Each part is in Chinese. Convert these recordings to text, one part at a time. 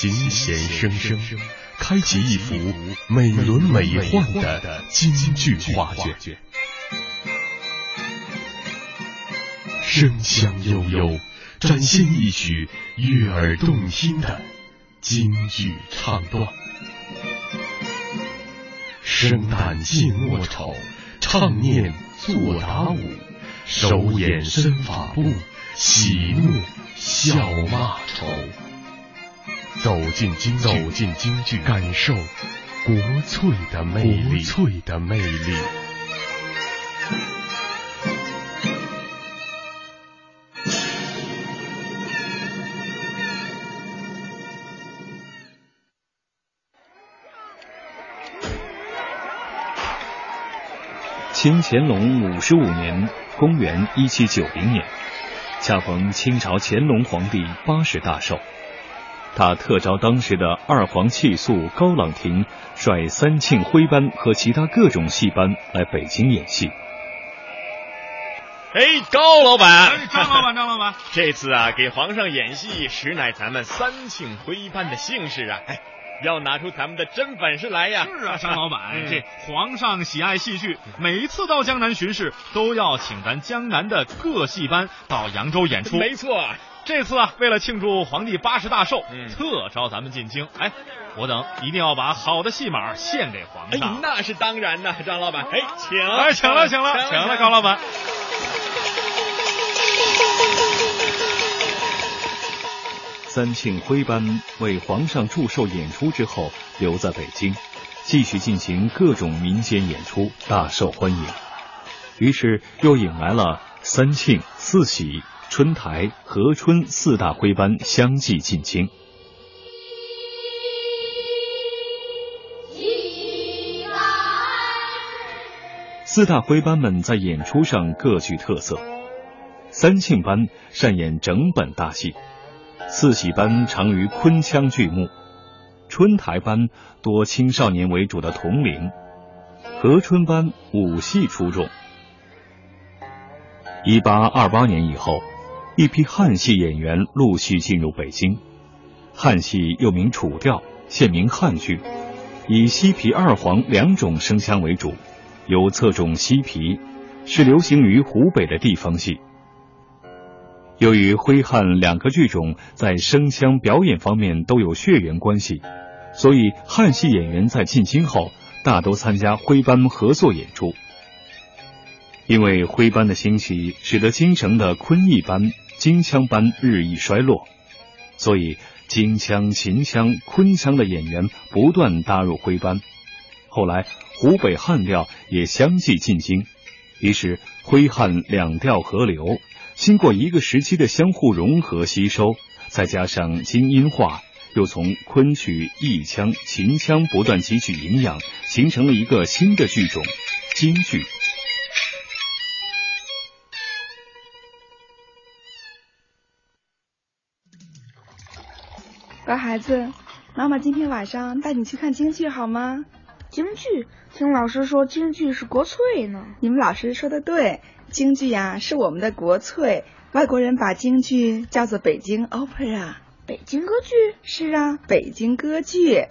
琴弦声声，开启一幅美轮美奂的京剧画卷。声香悠悠，展现一曲悦耳动听的京剧唱段。生旦净末丑，唱念做打舞，手眼身法步，喜怒笑骂愁。走进京剧，走进京剧，感受国粹的魅力，国粹的魅力。清乾隆五十五年，公元一七九零年，恰逢清朝乾隆皇帝八十大寿，他特招当时的二黄气素高朗廷率三庆徽班和其他各种戏班来北京演戏。哎，高老板，张老板，张老板，这次啊，给皇上演戏，实乃咱们三庆徽班的幸事啊！哎。要拿出咱们的真本事来呀！是啊，张老板，这皇上喜爱戏剧，每一次到江南巡视，都要请咱江南的各戏班到扬州演出。没错，这次啊，为了庆祝皇帝八十大寿，特招咱们进京。哎，我等一定要把好的戏码献给皇上。哎，那是当然的，张老板。哎，请，哎，请了，请了，请了，高老板。三庆徽班为皇上祝寿演出之后，留在北京，继续进行各种民间演出，大受欢迎。于是又引来了三庆、四喜、春台、和春四大徽班相继进京。四大徽班们在演出上各具特色，三庆班擅演整本大戏。四喜班长于昆腔剧目，春台班多青少年为主的童龄，和春班武戏出众。一八二八年以后，一批汉戏演员陆续进入北京。汉戏又名楚调，现名汉剧，以西皮二黄两种声腔为主，有侧重西皮，是流行于湖北的地方戏。由于徽汉两个剧种在声腔表演方面都有血缘关系，所以汉戏演员在进京后大都参加徽班合作演出。因为徽班的兴起，使得京城的昆弋班、京腔班日益衰落，所以京腔、秦腔、昆腔的演员不断搭入徽班。后来湖北汉调也相继进京，于是徽汉两调合流。经过一个时期的相互融合吸收，再加上精英化，又从昆曲、弋腔、秦腔不断汲取营养，形成了一个新的剧种——京剧。乖孩子，妈妈今天晚上带你去看京剧好吗？京剧？听老师说京剧是国粹呢。你们老师说的对。京剧呀是我们的国粹，外国人把京剧叫做北京 opera。北京歌剧？是啊，北京歌剧。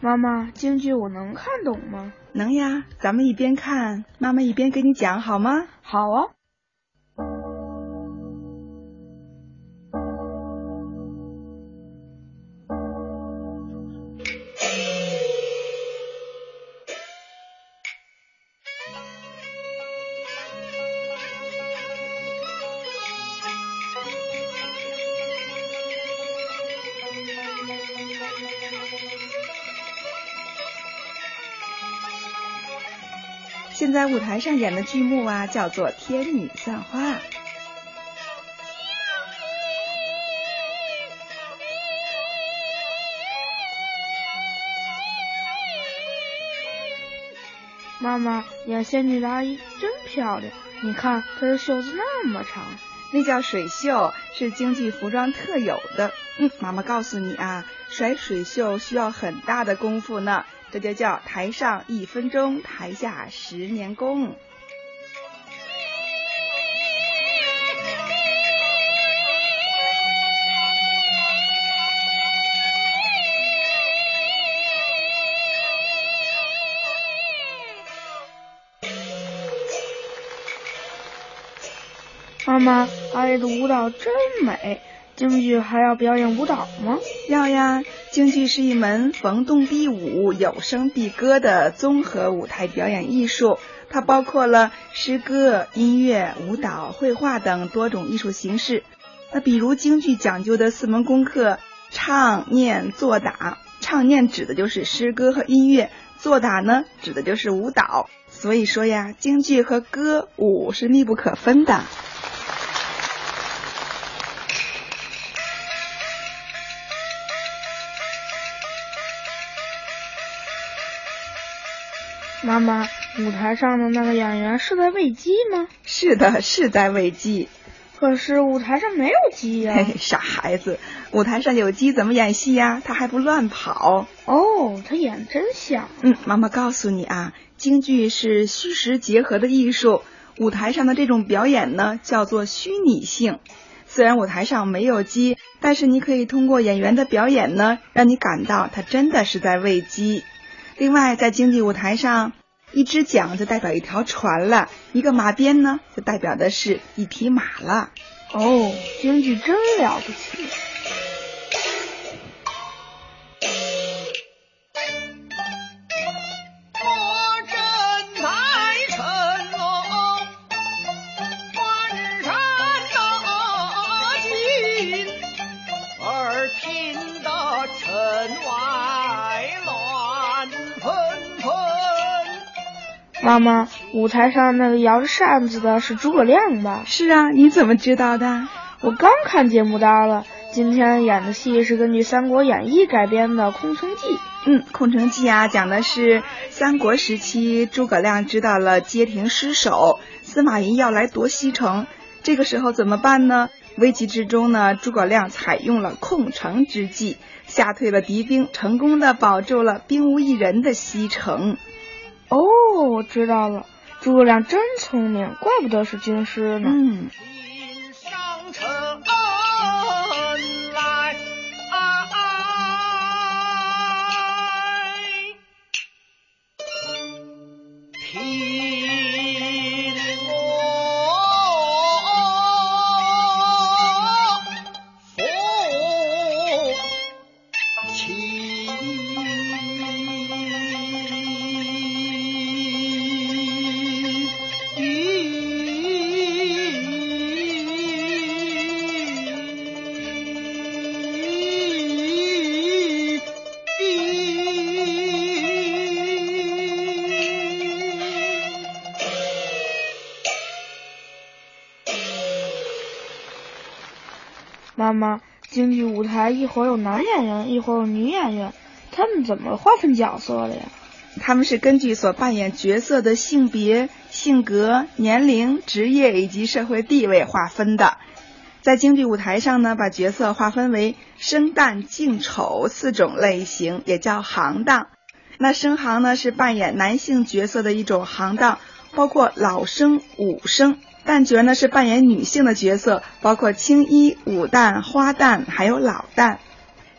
妈妈，京剧我能看懂吗？能呀，咱们一边看，妈妈一边给你讲好吗？好啊。现在舞台上演的剧目啊，叫做《天女散花》。妈妈，演仙女的阿姨真漂亮，你看她的袖子那么长，那叫水袖，是京剧服装特有的。嗯，妈妈告诉你啊，甩水袖需要很大的功夫呢。这就叫台上一分钟台下十年功。妈妈阿姨的舞蹈真美京剧还要表演舞蹈吗？要呀京剧是一门逢动必舞、有声必歌的综合舞台表演艺术，它包括了诗歌、音乐、舞蹈、绘画等多种艺术形式。那比如京剧讲究的四门功课：唱、念、做、打。唱念指的就是诗歌和音乐，做打呢指的就是舞蹈。所以说呀，京剧和歌舞是密不可分的。妈妈，舞台上的那个演员是在喂鸡吗？是的，是在喂鸡。可是舞台上没有鸡呀！嘿嘿，傻孩子，舞台上有鸡怎么演戏呀？他还不乱跑。哦，他演真像。嗯，妈妈告诉你啊，京剧是虚实结合的艺术，舞台上的这种表演呢，叫做虚拟性。虽然舞台上没有鸡，但是你可以通过演员的表演呢，让你感到他真的是在喂鸡。另外，在京剧舞台上，一只桨就代表一条船了，一个马鞭呢，就代表的是一匹马了。哦，京剧真了不起。妈妈，舞台上那个摇着扇子的是诸葛亮吧？是啊，你怎么知道的？我刚看节目单了。今天演的戏是根据《三国演义》改编的《空城计》。嗯，《空城计》啊，讲的是三国时期诸葛亮知道了街亭失守，司马懿要来夺西城，这个时候怎么办呢？危急之中呢，诸葛亮采用了空城之计，吓退了敌兵，成功的保住了兵无一人的西城。哦，我知道了，诸葛亮真聪明，怪不得是军师呢。嗯。妈妈，京剧舞台一会儿有男演员，一会儿有女演员，他们怎么划分角色的呀？他们是根据所扮演角色的性别、性格、年龄、职业以及社会地位划分的。在京剧舞台上呢，把角色划分为生旦净丑四种类型，也叫行当。那生行呢是扮演男性角色的一种行当，包括老生、武生。旦角呢是扮演女性的角色，包括青衣、武旦、花旦，还有老旦。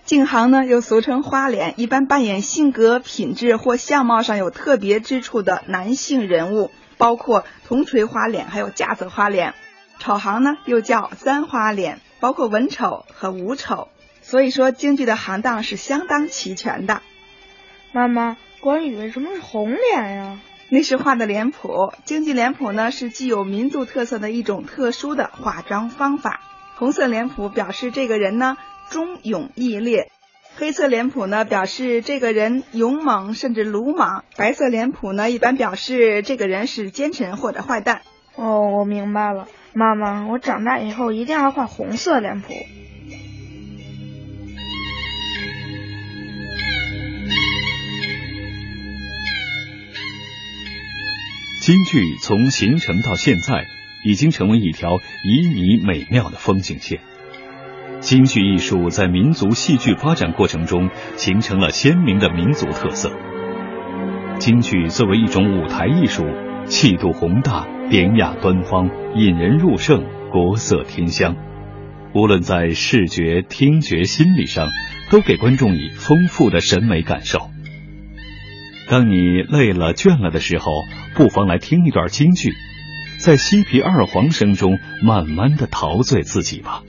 净行呢又俗称花脸，一般扮演性格、品质或相貌上有特别之处的男性人物，包括铜锤花脸，还有架子花脸。丑行呢又叫簪花脸，包括文丑和武丑。所以说京剧的行当是相当齐全的。妈妈，关羽为什么是红脸呀？那是画的脸谱，京剧脸谱呢是具有民族特色的一种特殊的化妆方法。红色脸谱表示这个人呢忠勇义烈，黑色脸谱呢表示这个人勇猛甚至鲁莽，白色脸谱呢一般表示这个人是奸臣或者坏蛋。哦，我明白了，妈妈，我长大以后一定要画红色脸谱。京剧从形成到现在，已经成为一条旖旎美妙的风景线。京剧艺术在民族戏剧发展过程中形成了鲜明的民族特色。京剧作为一种舞台艺术，气度宏大、典雅端方、引人入胜、国色天香，无论在视觉、听觉、心理上，都给观众以丰富的审美感受。当你累了、倦了的时候，不妨来听一段京剧，在西皮二黄声中慢慢的陶醉自己吧。